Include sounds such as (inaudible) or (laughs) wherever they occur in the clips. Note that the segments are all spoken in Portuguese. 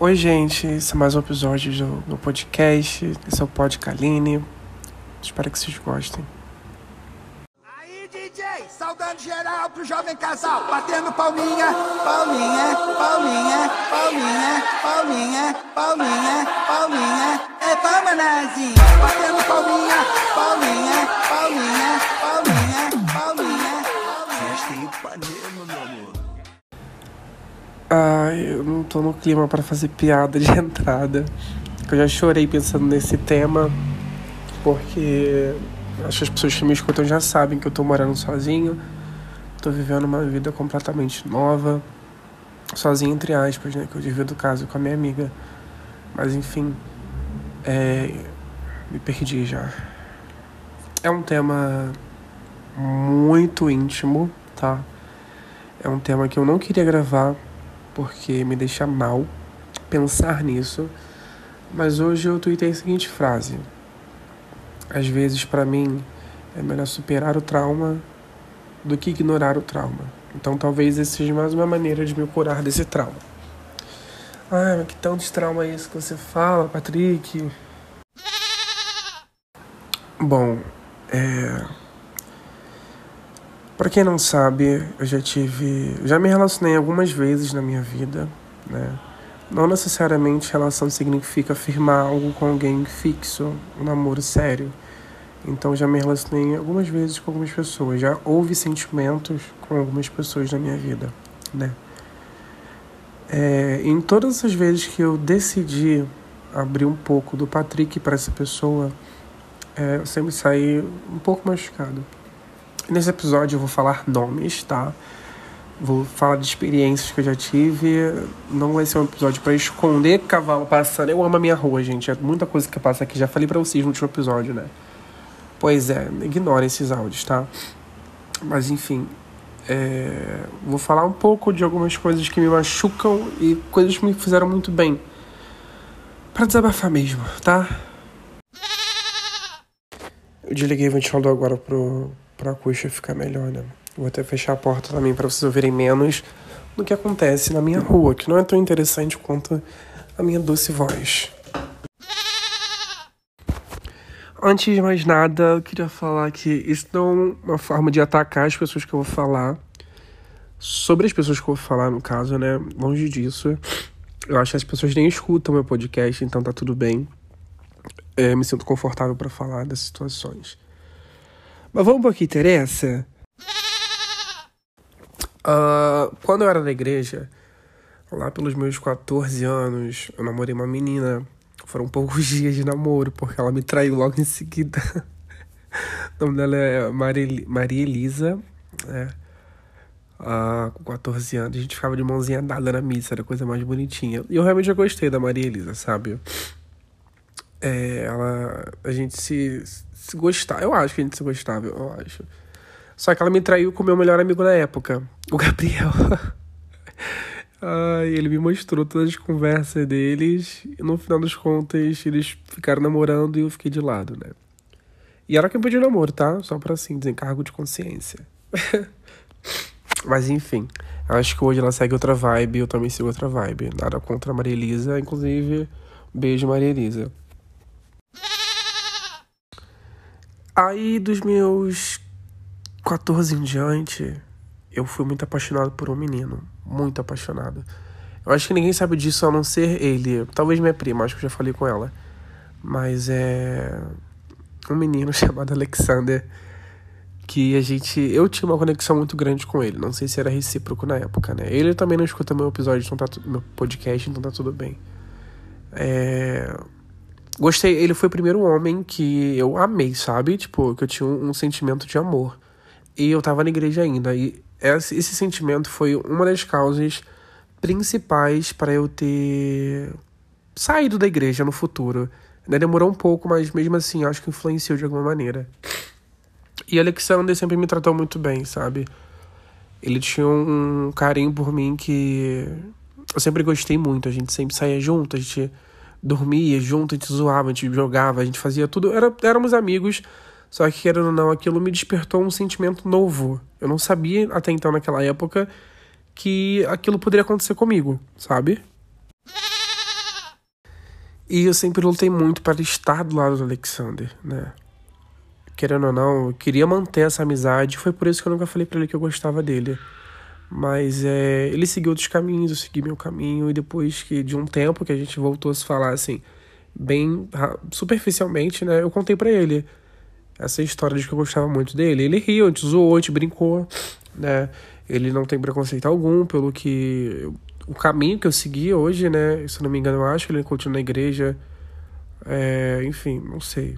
Oi, gente, esse é mais um episódio do, do podcast. Esse é o Podcaline. Espero que vocês gostem. Aí, DJ, saudando geral pro jovem casal, batendo palminha, palminha, palminha, palminha, palminha, palminha, palminha, é palma nazinha, batendo palminha, palminha, palminha, palminha, palminha, meu amor. Ai, eu não tô no clima para fazer piada de (laughs) entrada. Eu já chorei pensando nesse tema, porque acho que as pessoas que me escutam já sabem que eu tô morando sozinho, tô vivendo uma vida completamente nova, sozinho entre aspas, né? Que eu divido casa com a minha amiga. Mas enfim, é, me perdi já. É um tema muito íntimo, tá? É um tema que eu não queria gravar porque me deixa mal pensar nisso. Mas hoje eu tuitei a seguinte frase: Às vezes, para mim, é melhor superar o trauma do que ignorar o trauma. Então, talvez esse seja mais uma maneira de me curar desse trauma. Ai, mas que tanto de trauma é isso que você fala, Patrick? Bom, é. Pra quem não sabe, eu já tive. Já me relacionei algumas vezes na minha vida, né? Não necessariamente relação significa firmar algo com alguém fixo, um namoro sério. Então já me relacionei algumas vezes com algumas pessoas. Já houve sentimentos com algumas pessoas na minha vida, né? É, em todas as vezes que eu decidi abrir um pouco do Patrick para essa pessoa, é, eu sempre saí um pouco machucado. Nesse episódio eu vou falar nomes, tá? Vou falar de experiências que eu já tive. Não vai ser um episódio para esconder cavalo passando. Eu amo a minha rua, gente. É muita coisa que passa aqui. Já falei para vocês no último episódio, né? Pois é, ignorem esses áudios, tá? Mas enfim, é... vou falar um pouco de algumas coisas que me machucam e coisas que me fizeram muito bem. Pra desabafar mesmo, tá? Eu desliguei o ventilador agora pro, pra acústica ficar melhor, né? Vou até fechar a porta também para vocês ouvirem menos do que acontece na minha rua, que não é tão interessante quanto a minha doce voz. Antes de mais nada, eu queria falar que isso não é uma forma de atacar as pessoas que eu vou falar. Sobre as pessoas que eu vou falar, no caso, né? Longe disso. Eu acho que as pessoas nem escutam meu podcast, então tá tudo bem. É, me sinto confortável para falar das situações. Mas vamos para o que interessa? Uh, quando eu era na igreja, lá pelos meus 14 anos, eu namorei uma menina. Foram poucos (laughs) dias de namoro, porque ela me traiu logo em seguida. o nome dela é Maria, Maria Elisa, né? Uh, com 14 anos, a gente ficava de mãozinha dada na missa, era a coisa mais bonitinha. E eu realmente já gostei da Maria Elisa, sabe? É, ela. A gente se, se gostava. Eu acho que a gente se gostava, eu acho. Só que ela me traiu com o meu melhor amigo na época, o Gabriel. (laughs) Ai, ele me mostrou todas as conversas deles e no final das contas eles ficaram namorando e eu fiquei de lado, né? E era quem pediu namoro, tá? Só pra assim, desencargo de consciência. (laughs) Mas enfim, acho que hoje ela segue outra vibe, eu também sigo outra vibe. Nada contra a Maria Elisa, inclusive, beijo Maria Elisa. Aí dos meus 14 em diante, eu fui muito apaixonado por um menino. Muito apaixonado. Eu acho que ninguém sabe disso a não ser ele. Talvez minha prima, acho que eu já falei com ela. Mas é. Um menino (laughs) chamado Alexander. Que a gente. Eu tinha uma conexão muito grande com ele. Não sei se era recíproco na época, né? Ele também não escuta meu episódio, então tá meu podcast, então tá tudo bem. É. Gostei, ele foi o primeiro homem que eu amei, sabe? Tipo, que eu tinha um, um sentimento de amor. E eu tava na igreja ainda. E esse, esse sentimento foi uma das causas principais para eu ter saído da igreja no futuro. Né? Demorou um pouco, mas mesmo assim acho que influenciou de alguma maneira. E Alexander sempre me tratou muito bem, sabe? Ele tinha um carinho por mim que eu sempre gostei muito. A gente sempre saía junto, a gente dormia junto, a gente zoava, a gente jogava, a gente fazia tudo. Era, éramos amigos só que, querendo ou não, aquilo me despertou um sentimento novo. Eu não sabia até então, naquela época, que aquilo poderia acontecer comigo, sabe? E eu sempre lutei muito para estar do lado do Alexander, né? Querendo ou não, eu queria manter essa amizade. Foi por isso que eu nunca falei para ele que eu gostava dele. Mas é, ele seguiu outros caminhos, eu segui meu caminho. E depois que de um tempo que a gente voltou a se falar assim, bem superficialmente, né? Eu contei para ele essa história de que eu gostava muito dele. Ele riu, a gente zoou, a gente brincou, né? Ele não tem preconceito algum pelo que o caminho que eu segui hoje, né? Se não me engano, eu acho que ele continua na igreja. É, enfim, não sei.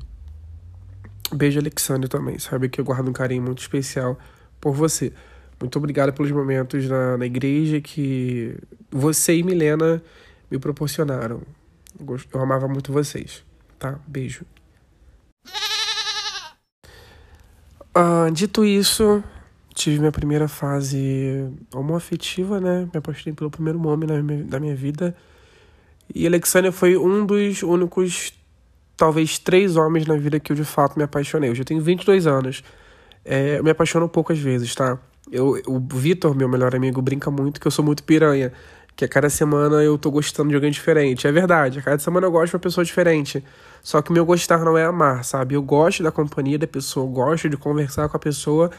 Beijo, Alexandre, também. Sabe que eu guardo um carinho muito especial por você. Muito obrigado pelos momentos na, na igreja que você e Milena me proporcionaram. Eu amava muito vocês, tá? Beijo. Ah, dito isso, tive minha primeira fase homoafetiva, né? Me apaixonei pelo primeiro homem na minha vida. E Alexandre foi um dos únicos, talvez, três homens na vida que eu de fato me apaixonei. Eu já tenho 22 anos. É, eu me apaixono poucas vezes, tá? Eu, o Vitor, meu melhor amigo, brinca muito que eu sou muito piranha. Que a cada semana eu tô gostando de alguém diferente. É verdade, a cada semana eu gosto de uma pessoa diferente. Só que meu gostar não é amar, sabe? Eu gosto da companhia da pessoa, eu gosto de conversar com a pessoa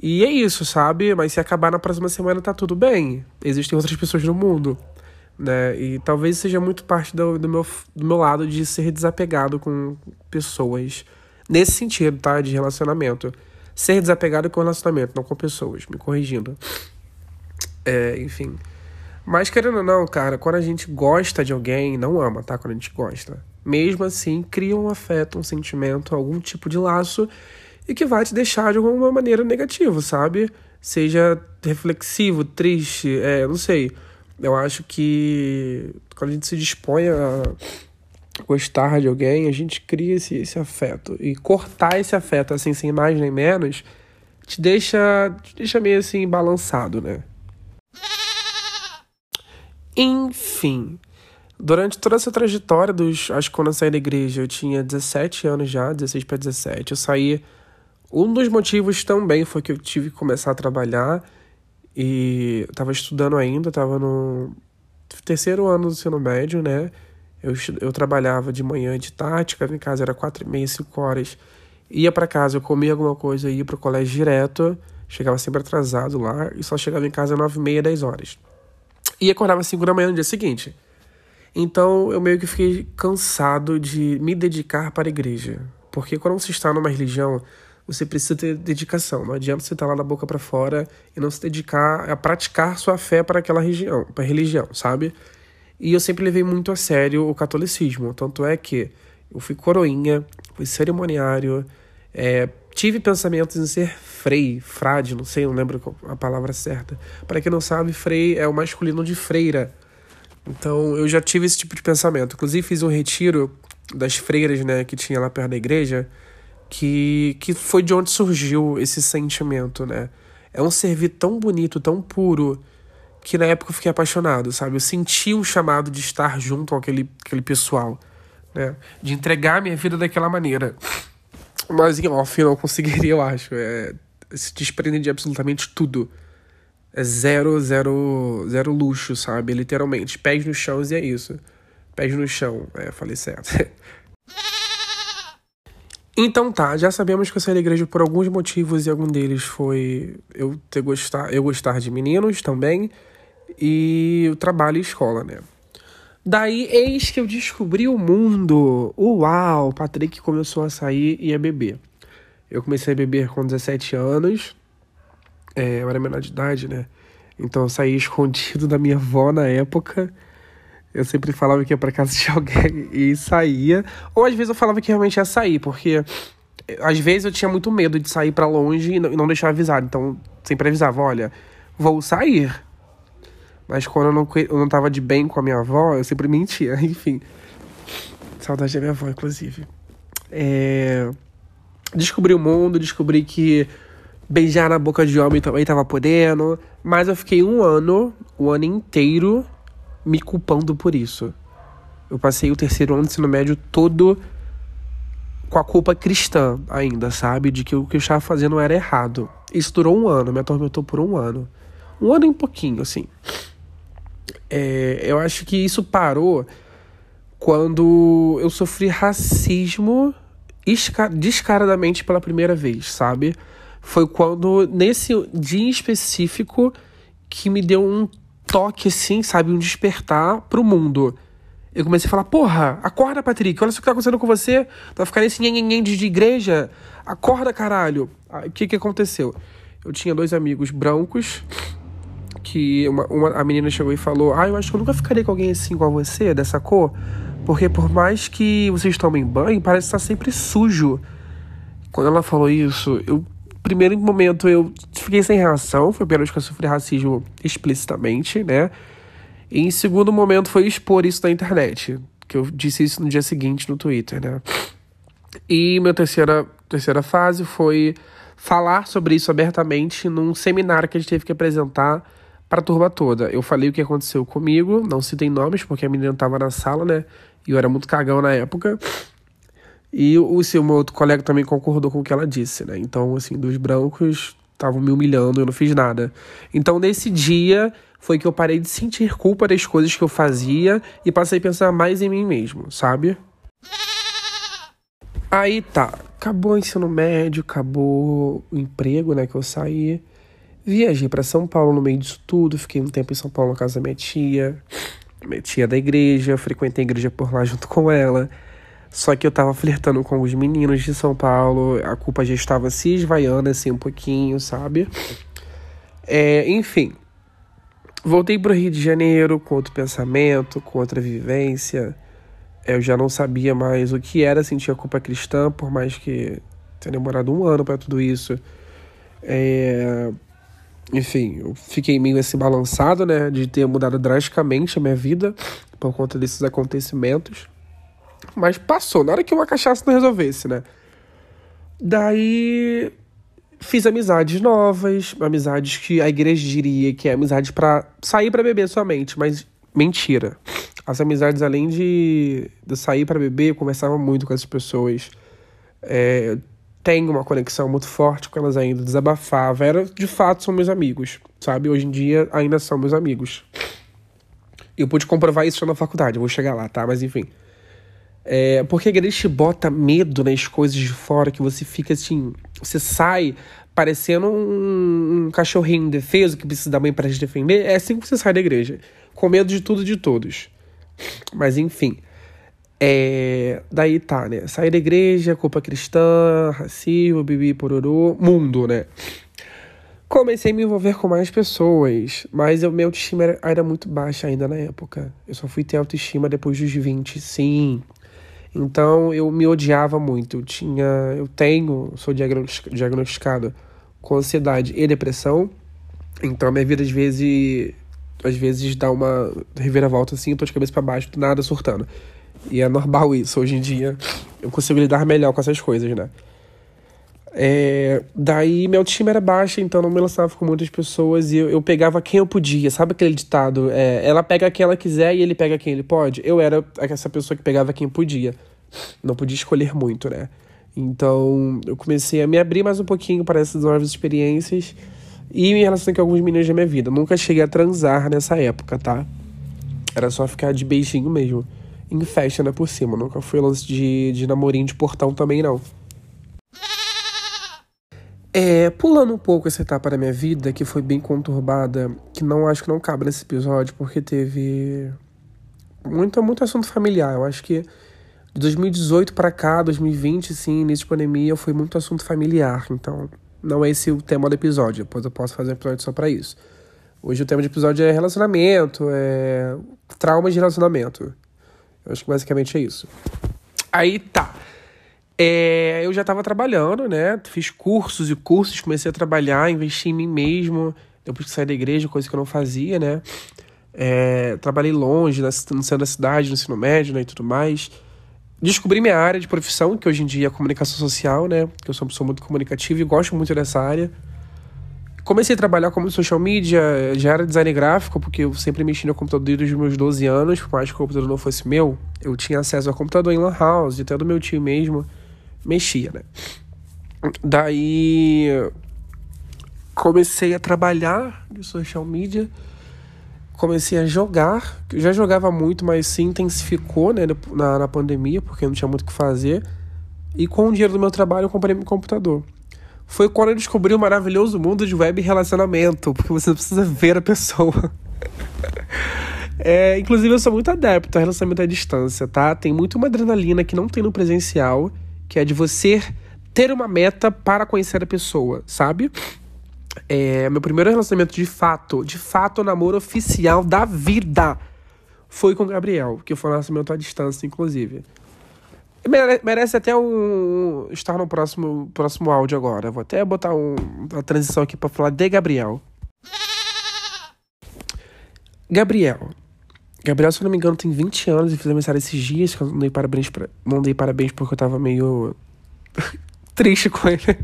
e é isso, sabe? Mas se acabar na próxima semana tá tudo bem. Existem outras pessoas no mundo, né? E talvez seja muito parte do, do, meu, do meu lado de ser desapegado com pessoas. Nesse sentido, tá? De relacionamento. Ser desapegado com relacionamento, não com pessoas. Me corrigindo. É, enfim. Mas querendo ou não, cara, quando a gente gosta de alguém, não ama, tá? Quando a gente gosta. Mesmo assim, cria um afeto, um sentimento, algum tipo de laço e que vai te deixar de alguma maneira negativo, sabe? Seja reflexivo, triste, é, não sei. Eu acho que quando a gente se dispõe a gostar de alguém, a gente cria esse, esse afeto. E cortar esse afeto, assim, sem mais nem menos, te deixa, te deixa meio assim balançado, né? Enfim. Durante toda essa trajetória dos. Acho que quando eu saí da igreja, eu tinha 17 anos já, 16 para 17. Eu saí um dos motivos também foi que eu tive que começar a trabalhar e estava estudando ainda, estava no terceiro ano do ensino médio, né? Eu, eu trabalhava de manhã de chegava em casa era quatro e meia, cinco horas. Ia para casa, eu comia alguma coisa, ia para o colégio direto, chegava sempre atrasado lá e só chegava em casa nove e meia, dez horas. E acordava cinco da manhã no dia seguinte. Então eu meio que fiquei cansado de me dedicar para a igreja. Porque quando você está numa religião, você precisa ter dedicação. Não adianta você estar lá da boca para fora e não se dedicar a praticar sua fé para aquela região, para religião, sabe? E eu sempre levei muito a sério o catolicismo. Tanto é que eu fui coroinha, fui cerimoniário, é, tive pensamentos em ser frei, frade, não sei, não lembro a palavra certa. Para quem não sabe, frei é o masculino de freira. Então eu já tive esse tipo de pensamento. Inclusive fiz um retiro das freiras, né, que tinha lá perto da igreja que, que foi de onde surgiu esse sentimento, né? É um servir tão bonito, tão puro, que na época eu fiquei apaixonado, sabe? Eu senti um chamado de estar junto com aquele, pessoal, né? De entregar minha vida daquela maneira. Mas em off eu não conseguiria, eu acho. É, se desprender de absolutamente tudo. É zero, zero, zero luxo, sabe? Literalmente. Pés no chão e é isso. Pés no chão. É, falei certo. (laughs) Então tá, já sabemos que eu saí da igreja por alguns motivos e algum deles foi eu ter gostar, eu gostar de meninos também e o trabalho e escola, né? Daí, eis que eu descobri o mundo. Uau! Patrick começou a sair e a beber. Eu comecei a beber com 17 anos. É, eu era menor de idade, né? Então eu saí escondido da minha avó na época. Eu sempre falava que ia pra casa de (laughs) alguém e saía. Ou às vezes eu falava que realmente ia sair, porque às vezes eu tinha muito medo de sair para longe e não deixar avisado. Então sempre avisava: olha, vou sair. Mas quando eu não, eu não tava de bem com a minha avó, eu sempre mentia. (laughs) Enfim. Saudade da minha avó, inclusive. É... Descobri o mundo, descobri que beijar na boca de homem também tava podendo. Mas eu fiquei um ano, o um ano inteiro, me culpando por isso. Eu passei o terceiro ano do ensino médio todo com a culpa cristã ainda, sabe? De que o que eu estava fazendo era errado. Isso durou um ano, me atormentou por um ano. Um ano e um pouquinho, assim. É, eu acho que isso parou quando eu sofri racismo descaradamente pela primeira vez, sabe? Foi quando, nesse dia específico, que me deu um toque, assim, sabe? Um despertar pro mundo. Eu comecei a falar, porra, acorda, Patrick, olha só o que tá acontecendo com você. Tu vai ficar nesse nhenhenhen de igreja. Acorda, caralho. O que que aconteceu? Eu tinha dois amigos brancos que uma, uma, a menina chegou e falou: Ah, eu acho que eu nunca ficaria com alguém assim igual você, dessa cor. Porque por mais que vocês tomem banho, parece estar sempre sujo. Quando ela falou isso, eu. Primeiro momento eu fiquei sem reação, foi pelo que eu sofri racismo explicitamente, né? E em segundo momento foi expor isso na internet, que eu disse isso no dia seguinte no Twitter, né? E minha terceira, terceira fase foi falar sobre isso abertamente num seminário que a gente teve que apresentar para a turma toda. Eu falei o que aconteceu comigo, não citei nomes porque a menina estava na sala, né? E eu era muito cagão na época. E o seu meu outro colega também concordou com o que ela disse, né? Então, assim, dos brancos estavam me humilhando, eu não fiz nada. Então, nesse dia foi que eu parei de sentir culpa das coisas que eu fazia e passei a pensar mais em mim mesmo, sabe? Aí tá, acabou o ensino médio, acabou o emprego, né, que eu saí. Viajei para São Paulo no meio disso tudo, fiquei um tempo em São Paulo na casa da minha tia, minha tia da igreja, frequentei a igreja por lá junto com ela. Só que eu tava flertando com os meninos de São Paulo, a culpa já estava se esvaiando assim um pouquinho, sabe? É, enfim, voltei pro Rio de Janeiro com outro pensamento, com outra vivência. Eu já não sabia mais o que era sentir a culpa cristã, por mais que tenha demorado um ano para tudo isso. É, enfim, eu fiquei meio assim balançado, né, de ter mudado drasticamente a minha vida por conta desses acontecimentos. Mas passou, na hora que uma cachaça não resolvesse, né? Daí fiz amizades novas, amizades que a igreja diria que é amizade para sair para beber somente, mas mentira. As amizades, além de, de sair para beber, eu conversava muito com essas pessoas. É, tenho uma conexão muito forte com elas ainda, desabafava. Era, de fato, são meus amigos, sabe? Hoje em dia ainda são meus amigos. Eu pude comprovar isso na faculdade, vou chegar lá, tá? Mas enfim. É, porque a igreja te bota medo nas coisas de fora, que você fica assim. Você sai parecendo um, um cachorrinho indefeso que precisa da mãe para te defender. É assim que você sai da igreja. Com medo de tudo e de todos. Mas enfim. É, daí tá, né? Sair da igreja, culpa cristã, racismo, bibi, pororô, mundo, né? Comecei a me envolver com mais pessoas, mas o meu autoestima era, era muito baixa ainda na época. Eu só fui ter autoestima depois dos 20, sim. Então eu me odiava muito. Eu tinha, eu tenho, sou diagnosticado com ansiedade e depressão. Então minha vida às vezes às vezes dá uma reviravolta assim, eu tô de cabeça para baixo, nada surtando. E é normal isso hoje em dia. Eu consigo lidar melhor com essas coisas, né? É, daí meu time era baixo, então não me lançava com muitas pessoas e eu, eu pegava quem eu podia. Sabe aquele ditado? É, ela pega quem ela quiser e ele pega quem ele pode? Eu era essa pessoa que pegava quem podia. Não podia escolher muito, né? Então eu comecei a me abrir mais um pouquinho para essas novas experiências e me relacionei com alguns meninos da minha vida. Nunca cheguei a transar nessa época, tá? Era só ficar de beijinho mesmo em festa, né, por cima. Nunca fui lance de, de namorinho de portão também, não. É, pulando um pouco essa etapa da minha vida, que foi bem conturbada, que não acho que não cabe nesse episódio, porque teve muito, muito assunto familiar. Eu acho que de 2018 para cá, 2020, sim, início de pandemia, foi muito assunto familiar. Então, não é esse o tema do episódio. Depois eu posso fazer um episódio só para isso. Hoje o tema do episódio é relacionamento, é trauma de relacionamento. Eu acho que basicamente é isso. Aí tá. É, eu já estava trabalhando, né? Fiz cursos e cursos, comecei a trabalhar, investi em mim mesmo. Depois que saí da igreja, coisa que eu não fazia, né? É, trabalhei longe, no centro da cidade, no ensino médio né, e tudo mais. Descobri minha área de profissão, que hoje em dia é comunicação social, né? Que eu sou uma pessoa muito comunicativa e gosto muito dessa área. Comecei a trabalhar como social media, já era design gráfico, porque eu sempre mexi no computador desde os meus 12 anos, por mais que o computador não fosse meu, eu tinha acesso ao computador em lan house, até do meu tio mesmo, mexia, né? Daí comecei a trabalhar de social media comecei a jogar. Eu já jogava muito, mas se intensificou né, na, na pandemia, porque não tinha muito o que fazer. E com o dinheiro do meu trabalho eu comprei meu computador. Foi quando eu descobri o maravilhoso mundo de web relacionamento, porque você precisa ver a pessoa. (laughs) É, inclusive, eu sou muito adepto a relacionamento à distância, tá? Tem muito uma adrenalina que não tem no presencial, que é de você ter uma meta para conhecer a pessoa, sabe? É, meu primeiro relacionamento de fato, de fato, namoro oficial da vida, foi com o Gabriel, que foi um relacionamento à distância, inclusive. Merece até um. estar no próximo, próximo áudio agora. Vou até botar um, uma transição aqui para falar de Gabriel. Gabriel. Gabriel, se eu não me engano, tem 20 anos e fiz aniversário esses dias, que eu não dei parabéns, pra, não dei parabéns porque eu tava meio (laughs) triste com ele.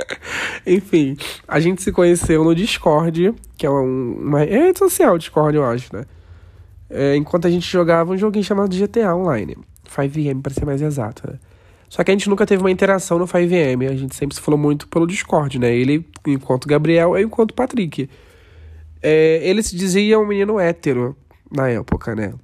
(laughs) Enfim, a gente se conheceu no Discord, que é um, uma rede social, Discord, eu acho, né? É, enquanto a gente jogava um joguinho chamado GTA Online. 5M, para ser mais exato, né? Só que a gente nunca teve uma interação no 5M, a gente sempre se falou muito pelo Discord, né? Ele enquanto Gabriel, eu enquanto Patrick. É, ele se dizia um menino hétero na época, né?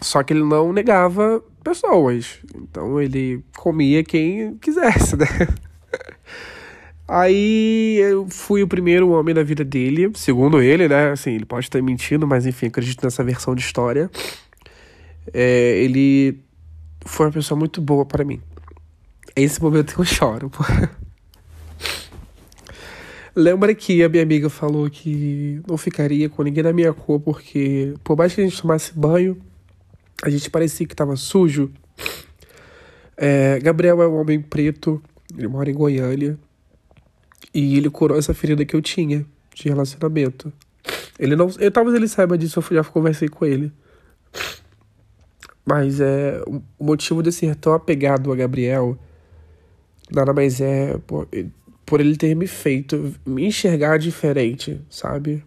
Só que ele não negava pessoas. Então ele comia quem quisesse, né? (laughs) Aí eu fui o primeiro homem da vida dele, segundo ele, né? Assim, ele pode ter mentido, mas enfim, acredito nessa versão de história. É, ele foi uma pessoa muito boa para mim. Esse momento eu choro. Lembra que a minha amiga falou que não ficaria com ninguém da minha cor porque, por mais que a gente tomasse banho, a gente parecia que tava sujo. É, Gabriel é um homem preto, ele mora em Goiânia. E ele curou essa ferida que eu tinha de relacionamento. Ele não. Eu, talvez ele saiba disso, eu já conversei com ele. Mas é o motivo de ser tão apegado a Gabriel nada mais é por, por ele ter me feito me enxergar diferente, sabe?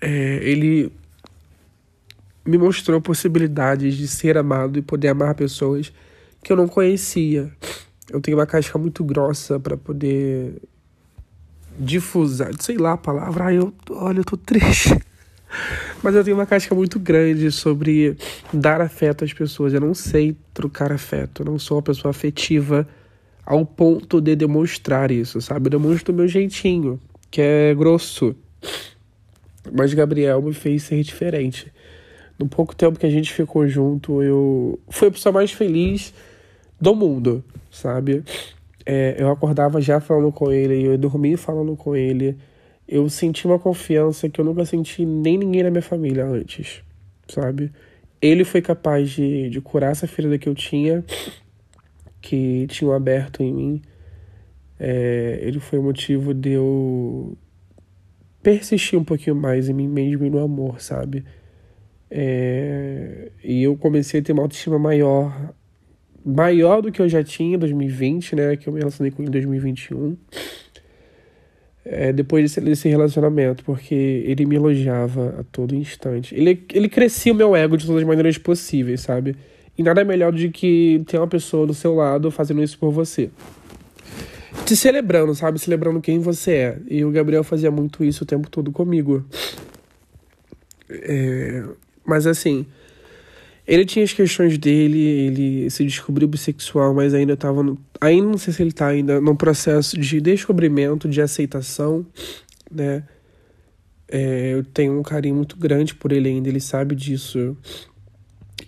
É, ele me mostrou possibilidades de ser amado e poder amar pessoas que eu não conhecia. Eu tenho uma casca muito grossa para poder difusar, sei lá a palavra. Ai, eu, olha, eu tô triste. (laughs) Mas eu tenho uma casca muito grande sobre dar afeto às pessoas. Eu não sei trocar afeto. Eu não sou uma pessoa afetiva ao ponto de demonstrar isso, sabe? Eu demonstro o meu jeitinho, que é grosso. Mas Gabriel me fez ser diferente. No pouco tempo que a gente ficou junto, eu fui a pessoa mais feliz do mundo, sabe? É, eu acordava já falando com ele, eu dormia falando com ele eu senti uma confiança que eu nunca senti nem ninguém na minha família antes, sabe? Ele foi capaz de, de curar essa ferida que eu tinha, que tinham aberto em mim. É, ele foi o motivo de eu persistir um pouquinho mais em mim mesmo e no amor, sabe? É, e eu comecei a ter uma autoestima maior, maior do que eu já tinha em 2020, né? Que eu me relacionei com ele em 2021 é, depois desse, relacionamento, porque ele me elogiava a todo instante. Ele, ele crescia o meu ego de todas as maneiras possíveis, sabe? E nada melhor do que ter uma pessoa do seu lado fazendo isso por você. Te celebrando, sabe? Celebrando quem você é. E o Gabriel fazia muito isso o tempo todo comigo. É... Mas assim, ele tinha as questões dele, ele se descobriu bissexual, mas ainda estava. Ainda não sei se ele está ainda no processo de descobrimento, de aceitação, né? É, eu tenho um carinho muito grande por ele ainda, ele sabe disso.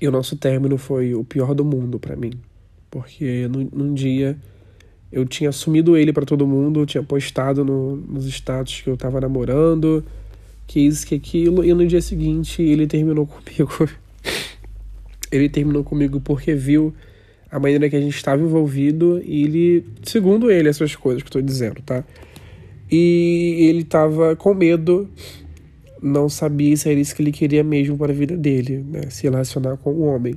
E o nosso término foi o pior do mundo para mim. Porque num, num, dia eu tinha assumido ele para todo mundo, tinha postado no, nos status que eu tava namorando, que isso, que aquilo, e no dia seguinte ele terminou (laughs) comigo. Ele terminou comigo porque viu a maneira que a gente estava envolvido e ele, segundo ele, essas coisas que eu tô dizendo, tá? E ele tava com medo, não sabia se era isso que ele queria mesmo para a vida dele, né? Se relacionar com um homem.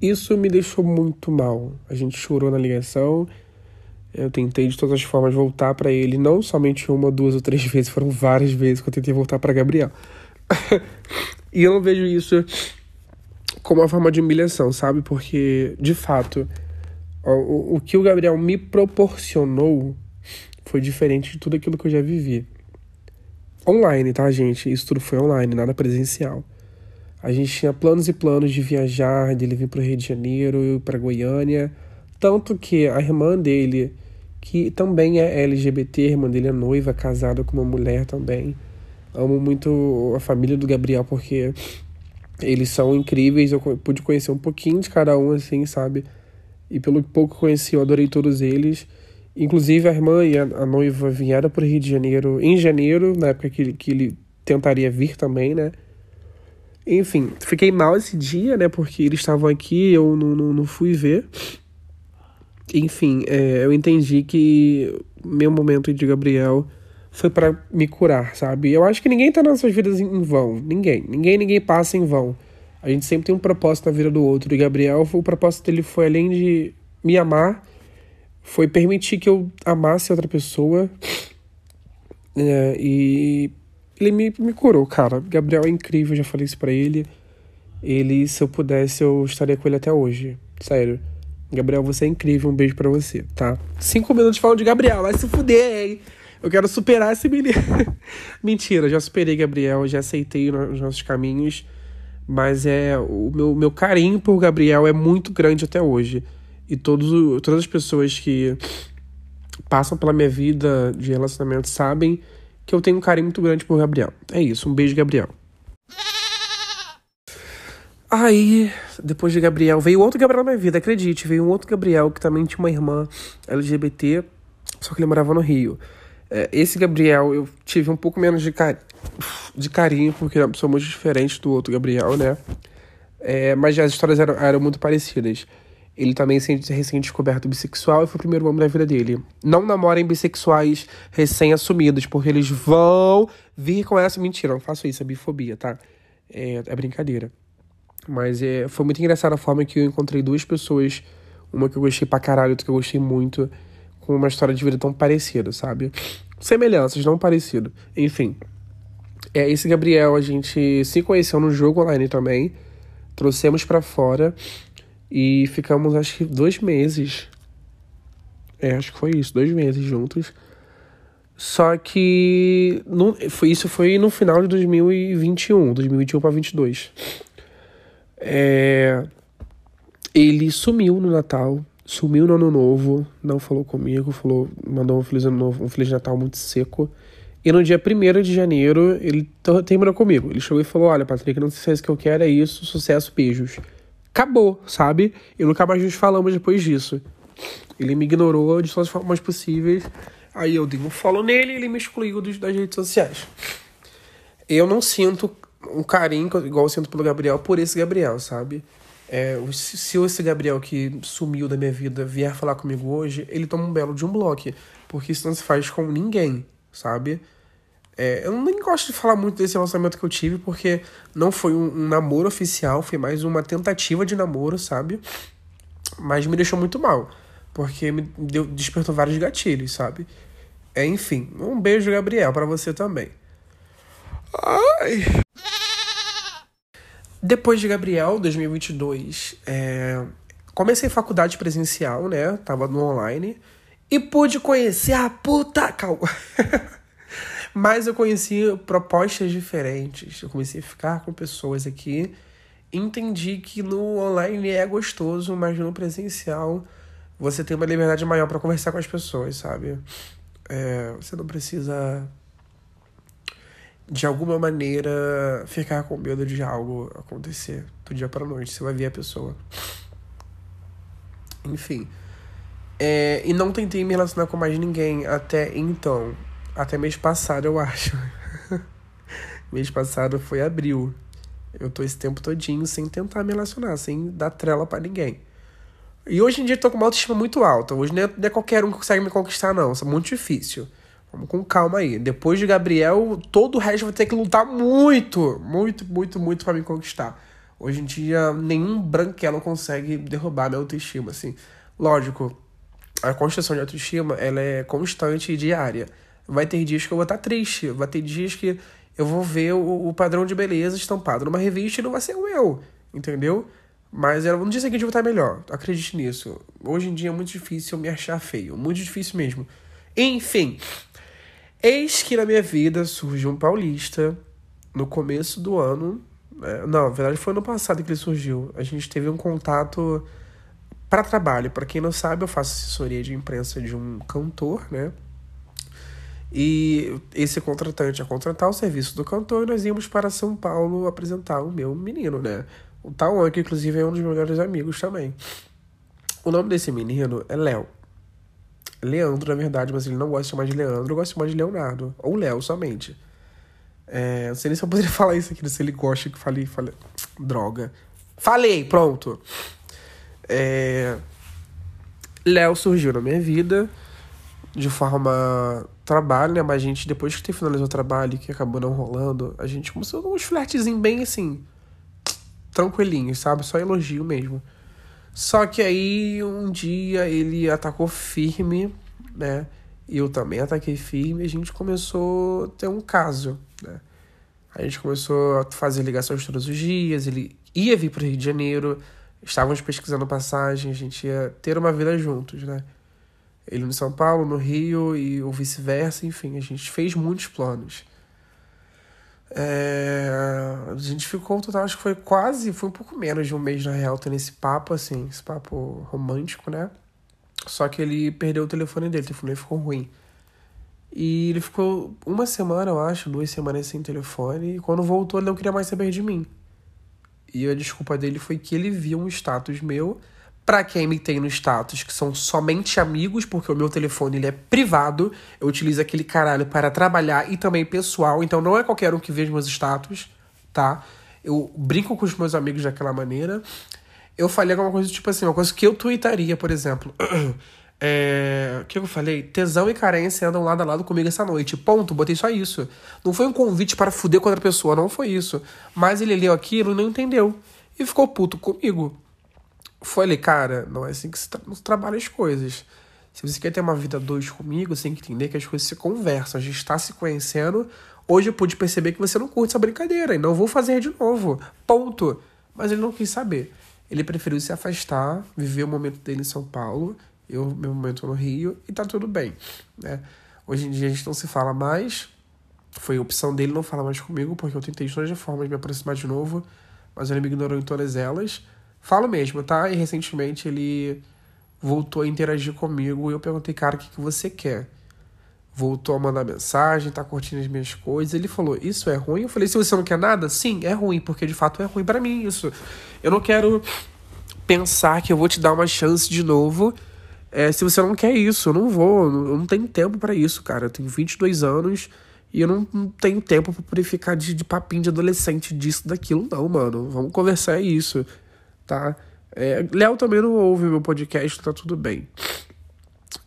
Isso me deixou muito mal. A gente chorou na ligação. Eu tentei de todas as formas voltar para ele, não somente uma, duas ou três vezes, foram várias vezes que eu tentei voltar para Gabriel. (laughs) e eu não vejo isso como uma forma de humilhação, sabe? Porque, de fato, o, o que o Gabriel me proporcionou foi diferente de tudo aquilo que eu já vivi. online, tá, gente? Isso tudo foi online, nada presencial. A gente tinha planos e planos de viajar, de ele vir para Rio de Janeiro, para Goiânia. Tanto que a irmã dele, que também é LGBT, irmã dele é noiva, casada com uma mulher também. Amo muito a família do Gabriel porque eles são incríveis. Eu pude conhecer um pouquinho de cada um, assim, sabe? E pelo pouco que conheci, eu adorei todos eles. Inclusive, a irmã e a, a noiva vieram para o Rio de Janeiro em janeiro, na época que, que ele tentaria vir também, né? Enfim, fiquei mal esse dia, né? Porque eles estavam aqui, eu não, não, não fui ver. Enfim, é, eu entendi que meu momento de Gabriel foi para me curar, sabe? Eu acho que ninguém tá nas suas vidas em vão. Ninguém. Ninguém, ninguém passa em vão. A gente sempre tem um propósito na vida do outro. E Gabriel, o propósito dele foi além de me amar, foi permitir que eu amasse outra pessoa. É, e ele me, me curou, cara. Gabriel é incrível, já falei isso pra ele. Ele, se eu pudesse, eu estaria com ele até hoje. Sério. Gabriel, você é incrível. Um beijo para você, tá? Cinco minutos falando de Gabriel. Vai se fuder, hein? Eu quero superar esse menino. (laughs) Mentira, já superei Gabriel, já aceitei os nossos caminhos. Mas é o meu, meu carinho por Gabriel é muito grande até hoje. E todos, todas as pessoas que passam pela minha vida de relacionamento sabem que eu tenho um carinho muito grande por Gabriel. É isso, um beijo, Gabriel. Aí, depois de Gabriel, veio outro Gabriel na minha vida, acredite. Veio um outro Gabriel que também tinha uma irmã LGBT, só que ele morava no Rio. É, esse Gabriel eu tive um pouco menos de, de carinho, porque é uma pessoa muito diferente do outro Gabriel, né? É, mas as histórias eram, eram muito parecidas. Ele também é recém-descoberto bissexual e foi o primeiro homem da vida dele. Não namorem bissexuais recém-assumidos, porque eles vão vir com essa. Mentira, não faço isso, é bifobia, tá? É, é brincadeira. Mas é, foi muito engraçada a forma que eu encontrei duas pessoas, uma que eu gostei pra caralho, outra que eu gostei muito, com uma história de vida tão parecida, sabe? Semelhanças, não parecido. Enfim. É, esse Gabriel a gente se conheceu no jogo online também. Trouxemos para fora. E ficamos, acho que, dois meses. É, acho que foi isso, dois meses juntos. Só que no, foi, isso foi no final de 2021, 2021 para 2022. É, ele sumiu no Natal, sumiu no Ano Novo, não falou comigo, falou, mandou um Feliz Ano Novo, um Feliz Natal muito seco. E no dia 1 de janeiro, ele terminou comigo. Ele chegou e falou: Olha, Patrick, não sei se é isso que eu quero, é isso, sucesso, beijos acabou, sabe? E nunca mais nos falamos depois disso. Ele me ignorou de todas as formas possíveis. Aí eu dei um follow nele e ele me excluiu das redes sociais. Eu não sinto um carinho igual eu sinto pelo Gabriel por esse Gabriel, sabe? É, se esse Gabriel que sumiu da minha vida vier falar comigo hoje, ele toma um belo de um bloco. Porque isso não se faz com ninguém, sabe? É, eu nem gosto de falar muito desse relacionamento que eu tive, porque não foi um, um, namoro oficial, foi mais uma tentativa de namoro, sabe? Mas me deixou muito mal, porque me deu, despertou vários gatilhos, sabe? É, enfim, um beijo, Gabriel, para você também. Ai. Depois de Gabriel, 2022, é, comecei faculdade presencial, né? Tava no online. E pude conhecer a puta. Calma. (laughs) Mas eu conheci propostas diferentes. Eu comecei a ficar com pessoas aqui. Entendi que no online é gostoso, mas no presencial você tem uma liberdade maior para conversar com as pessoas, sabe? É, você não precisa, de alguma maneira, ficar com medo de algo acontecer do dia para noite. Você vai ver a pessoa. Enfim. É, e não tentei me relacionar com mais ninguém até então. Até mês passado, eu acho. (laughs) mês passado foi abril. Eu tô esse tempo todinho sem tentar me relacionar, sem dar trela para ninguém. E hoje em dia eu tô com uma autoestima muito alta. Hoje não é, não é qualquer um que consegue me conquistar, não. Isso é muito difícil. Vamos com calma aí. Depois de Gabriel, todo o resto vai ter que lutar muito, muito, muito, muito para me conquistar. Hoje em dia, nenhum branquelo consegue derrubar minha autoestima, assim. Lógico, a construção de autoestima, ela é constante e diária. Vai ter dias que eu vou estar triste, vai ter dias que eu vou ver o, o padrão de beleza estampado numa revista e não vai ser o meu, entendeu? Mas no dia seguinte eu vou estar melhor, acredite nisso. Hoje em dia é muito difícil eu me achar feio, muito difícil mesmo. Enfim, Eis que na minha vida surgiu um paulista no começo do ano. É, não, na verdade foi no passado que ele surgiu. A gente teve um contato para trabalho. Para quem não sabe, eu faço assessoria de imprensa de um cantor, né? E esse contratante ia contratar o serviço do cantor e nós íamos para São Paulo apresentar o meu menino, né? O Tauan, que inclusive é um dos meus melhores amigos também. O nome desse menino é Léo. Leandro, na verdade, mas ele não gosta de chamar de Leandro, gosta de chamar de Leonardo. Ou Léo somente. É, não sei nem se eu poderia (laughs) falar isso aqui, se ele gosta que falei, falei. Droga. Falei, pronto. É... Léo surgiu na minha vida de forma trabalho, né? Mas a gente, depois que finalizou o trabalho, que acabou não rolando, a gente começou uns flertezinhos bem assim, tranquilinhos, sabe? Só elogio mesmo. Só que aí um dia ele atacou firme, né? E eu também ataquei firme e a gente começou a ter um caso, né? A gente começou a fazer ligações todos os dias, ele ia vir para o Rio de Janeiro, estávamos pesquisando passagem, a gente ia ter uma vida juntos, né? Ele no São Paulo, no Rio e o vice-versa, enfim, a gente fez muitos planos. É, a gente ficou total, acho que foi quase, foi um pouco menos de um mês na real, tendo esse papo, assim, esse papo romântico, né? Só que ele perdeu o telefone dele, o telefone ficou ruim. E ele ficou uma semana, eu acho, duas semanas sem telefone, e quando voltou ele não queria mais saber de mim. E a desculpa dele foi que ele viu um status meu para quem me tem no status, que são somente amigos, porque o meu telefone ele é privado, eu utilizo aquele caralho para trabalhar e também pessoal, então não é qualquer um que veja meus status, tá? Eu brinco com os meus amigos daquela maneira. Eu falei alguma coisa tipo assim, uma coisa que eu tweetaria, por exemplo. (clears throat) É, o que eu falei? Tesão e carência andam lado a lado comigo essa noite. Ponto, botei só isso. Não foi um convite para fuder com outra pessoa, não foi isso. Mas ele leu aquilo e não entendeu. E ficou puto comigo. Falei, cara, não é assim que se, tra se trabalha as coisas. Se você quer ter uma vida dois comigo, você tem que entender que as coisas se conversam. A gente está se conhecendo. Hoje eu pude perceber que você não curte essa brincadeira e não vou fazer de novo. Ponto. Mas ele não quis saber. Ele preferiu se afastar, viver o momento dele em São Paulo, eu, meu momento no Rio, e tá tudo bem. Né? Hoje em dia a gente não se fala mais. Foi opção dele não falar mais comigo, porque eu tentei de todas as formas me aproximar de novo, mas ele me ignorou em todas elas. Falo mesmo, tá? E recentemente ele voltou a interagir comigo e eu perguntei, cara, o que, que você quer? Voltou a mandar mensagem, tá curtindo as minhas coisas. Ele falou, isso é ruim? Eu falei, se você não quer nada, sim, é ruim, porque de fato é ruim para mim isso. Eu não quero pensar que eu vou te dar uma chance de novo é, se você não quer isso. Eu não vou, eu não tenho tempo para isso, cara. Eu tenho 22 anos e eu não, não tenho tempo pra poder ficar de, de papinho de adolescente disso, daquilo, não, mano. Vamos conversar é isso tá? É, Léo também não ouve meu podcast, tá tudo bem.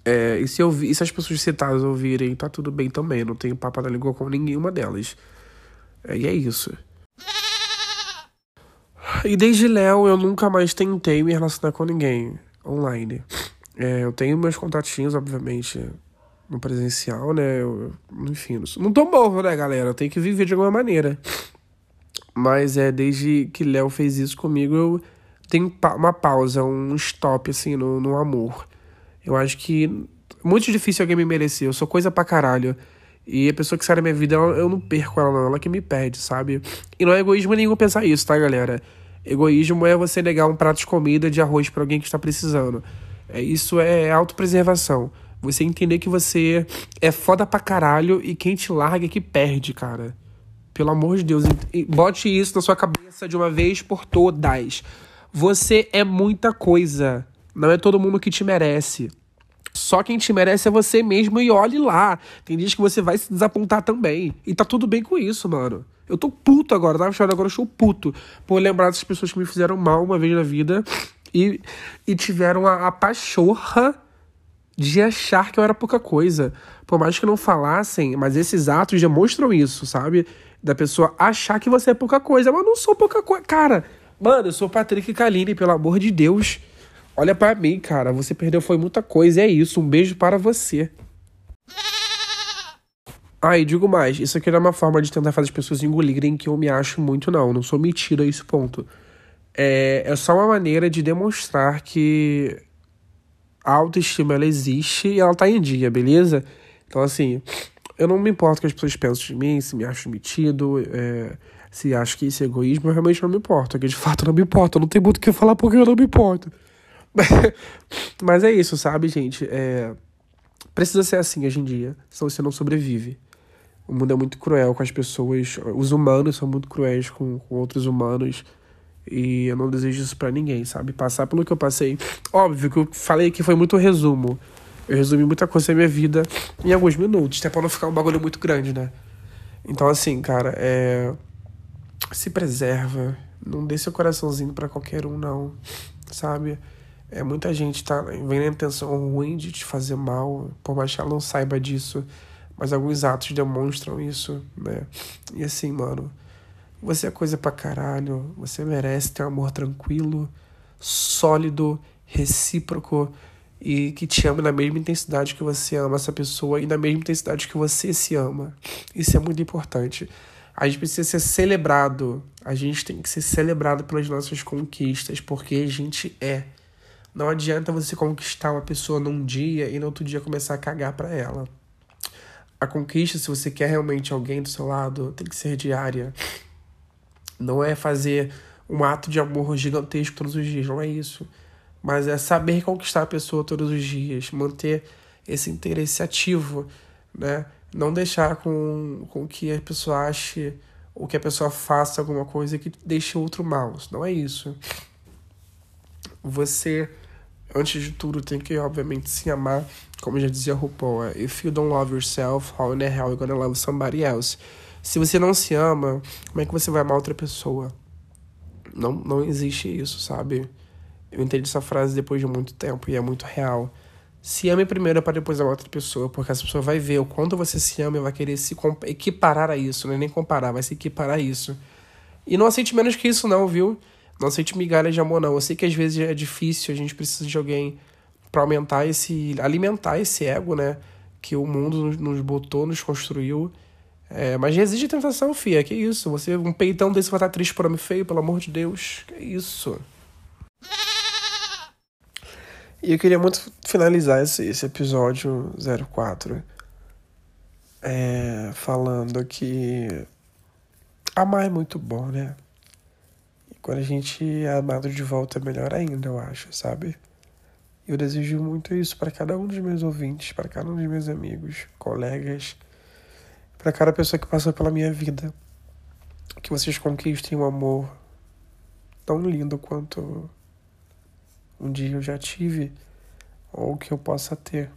É, e, se eu, e se as pessoas citadas ouvirem, tá tudo bem também. Não tenho papo na língua com nenhuma delas. É, e é isso. E desde Léo eu nunca mais tentei me relacionar com ninguém online. É, eu tenho meus contatinhos, obviamente, no presencial, né? Eu, enfim, não tô morro, né, galera? Eu tenho que viver de alguma maneira. Mas é desde que Léo fez isso comigo, eu tem uma pausa, um stop, assim, no, no amor. Eu acho que é muito difícil alguém me merecer. Eu sou coisa pra caralho. E a pessoa que sai da minha vida, eu não perco ela, não. Ela que me perde, sabe? E não é egoísmo nenhum pensar isso, tá, galera? Egoísmo é você negar um prato de comida de arroz para alguém que está precisando. É, isso é autopreservação. Você entender que você é foda pra caralho e quem te larga é que perde, cara. Pelo amor de Deus. Bote isso na sua cabeça de uma vez por todas. Você é muita coisa. Não é todo mundo que te merece. Só quem te merece é você mesmo e olhe lá. Tem dias que você vai se desapontar também. E tá tudo bem com isso, mano. Eu tô puto agora, tava chorando agora, eu estou puto. Por lembrar dessas pessoas que me fizeram mal uma vez na vida e, e tiveram a, a pachorra de achar que eu era pouca coisa. Por mais que não falassem, mas esses atos demonstram isso, sabe? Da pessoa achar que você é pouca coisa. Mas eu não sou pouca coisa. Cara, Mano, eu sou Patrick Kaline, pelo amor de Deus. Olha para mim, cara. Você perdeu foi muita coisa. É isso. Um beijo para você. Ah, e digo mais, isso aqui não é uma forma de tentar fazer as pessoas engolirem que eu me acho muito, não. Não sou metido a esse ponto. É, é só uma maneira de demonstrar que a autoestima ela existe e ela tá em dia, beleza? Então, assim, eu não me importo que as pessoas pensam de mim, se me acham metido, é, se acham que isso é egoísmo, eu realmente não me importo. Que de fato não me importa. Não tenho muito o que falar porque eu não me importo. (laughs) Mas é isso, sabe, gente? É... Precisa ser assim hoje em dia, senão você não sobrevive. O mundo é muito cruel com as pessoas. Os humanos são muito cruéis com, com outros humanos. E eu não desejo isso para ninguém, sabe? Passar pelo que eu passei. Óbvio que eu falei aqui foi muito resumo. Eu resumi muita coisa da minha vida em alguns minutos, até pra não ficar um bagulho muito grande, né? Então, assim, cara, é. Se preserva. Não dê seu coraçãozinho para qualquer um, não. Sabe? É, muita gente tá vem na intenção ruim de te fazer mal, por mais que ela não saiba disso. Mas alguns atos demonstram isso, né? E assim, mano, você é coisa pra caralho. Você merece ter um amor tranquilo, sólido, recíproco e que te ame na mesma intensidade que você ama essa pessoa e na mesma intensidade que você se ama. Isso é muito importante. A gente precisa ser celebrado. A gente tem que ser celebrado pelas nossas conquistas, porque a gente é. Não adianta você conquistar uma pessoa num dia e no outro dia começar a cagar para ela. A conquista, se você quer realmente alguém do seu lado, tem que ser diária. Não é fazer um ato de amor gigantesco todos os dias, não é isso. Mas é saber conquistar a pessoa todos os dias, manter esse interesse ativo, né? Não deixar com, com que a pessoa ache ou que a pessoa faça alguma coisa que deixe outro mal. Não é isso. Você, antes de tudo, tem que, obviamente, se amar como já dizia RuPaul, é, if you don't love yourself, how in the hell you gonna love somebody else? Se você não se ama, como é que você vai amar outra pessoa? Não, não existe isso, sabe? Eu entendi essa frase depois de muito tempo e é muito real. Se ame primeiro para depois amar outra pessoa, porque essa pessoa vai ver o quanto você se ama e vai querer se equiparar a isso, não é nem comparar, vai se equiparar a isso. E não aceite menos que isso, não, viu? Não aceite migalhas de amor, não. Eu sei que às vezes é difícil, a gente precisa de alguém para aumentar esse. alimentar esse ego, né? Que o mundo nos, botou, nos construiu. É, mas resiste a tentação, fia. Que isso? Você, um peitão desse vai estar triste por homem feio, pelo amor de Deus. Que isso? E eu queria muito finalizar esse, esse episódio 04 é, falando que amar é muito bom, né? E quando a gente é amado de volta é melhor ainda, eu acho, sabe? Eu desejo muito isso para cada um dos meus ouvintes, para cada um dos meus amigos, colegas, para cada pessoa que passa pela minha vida. Que vocês conquistem um amor tão lindo quanto um dia eu já tive ou que eu possa ter.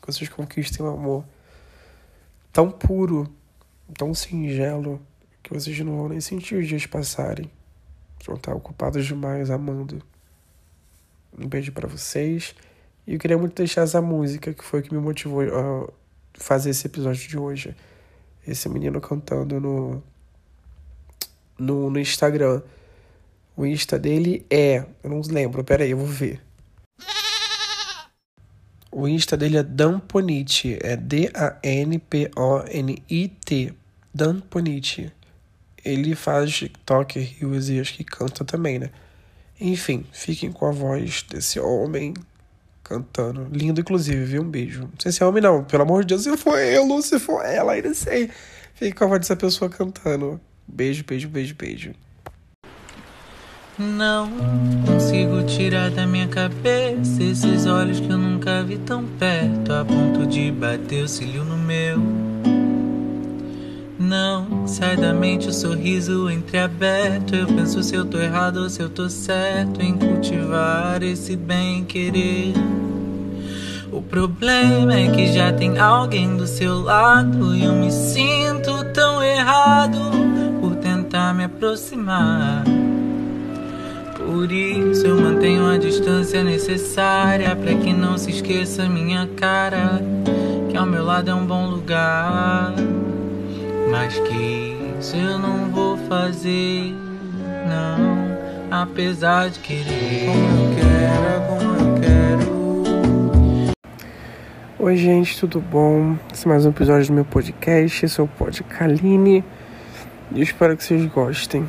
Que vocês conquistem um amor tão puro, tão singelo, que vocês não vão nem sentir os dias passarem. Vão estar ocupados demais amando. Um beijo para vocês. E eu queria muito deixar essa música que foi o que me motivou a fazer esse episódio de hoje. Esse menino cantando no, no, no Instagram. O Insta dele é. Eu não lembro, peraí, eu vou ver. O Insta dele é Danponit. É D-A-N-P-O-N-I-T. Danponit. Ele faz TikTok, Reels e acho que canta também, né? Enfim, fiquem com a voz desse homem cantando. Lindo, inclusive, viu? Um beijo. Não sei se é homem, não. Pelo amor de Deus, se for eu, se for ela, ainda sei. Fiquem com a voz dessa pessoa cantando. Beijo, beijo, beijo, beijo. Não consigo tirar da minha cabeça esses olhos que eu nunca vi tão perto, a ponto de bater o cílio no meu. Não sai da mente o sorriso entreaberto. Eu penso se eu tô errado ou se eu tô certo em cultivar esse bem querer. O problema é que já tem alguém do seu lado e eu me sinto tão errado por tentar me aproximar. Por isso eu mantenho a distância necessária para que não se esqueça minha cara, que ao meu lado é um bom lugar. Mas que isso eu não vou fazer, não. Apesar de querer como eu quero, como eu quero. Oi, gente, tudo bom? Esse é mais um episódio do meu podcast. Esse é o Pod Kaline. E espero que vocês gostem.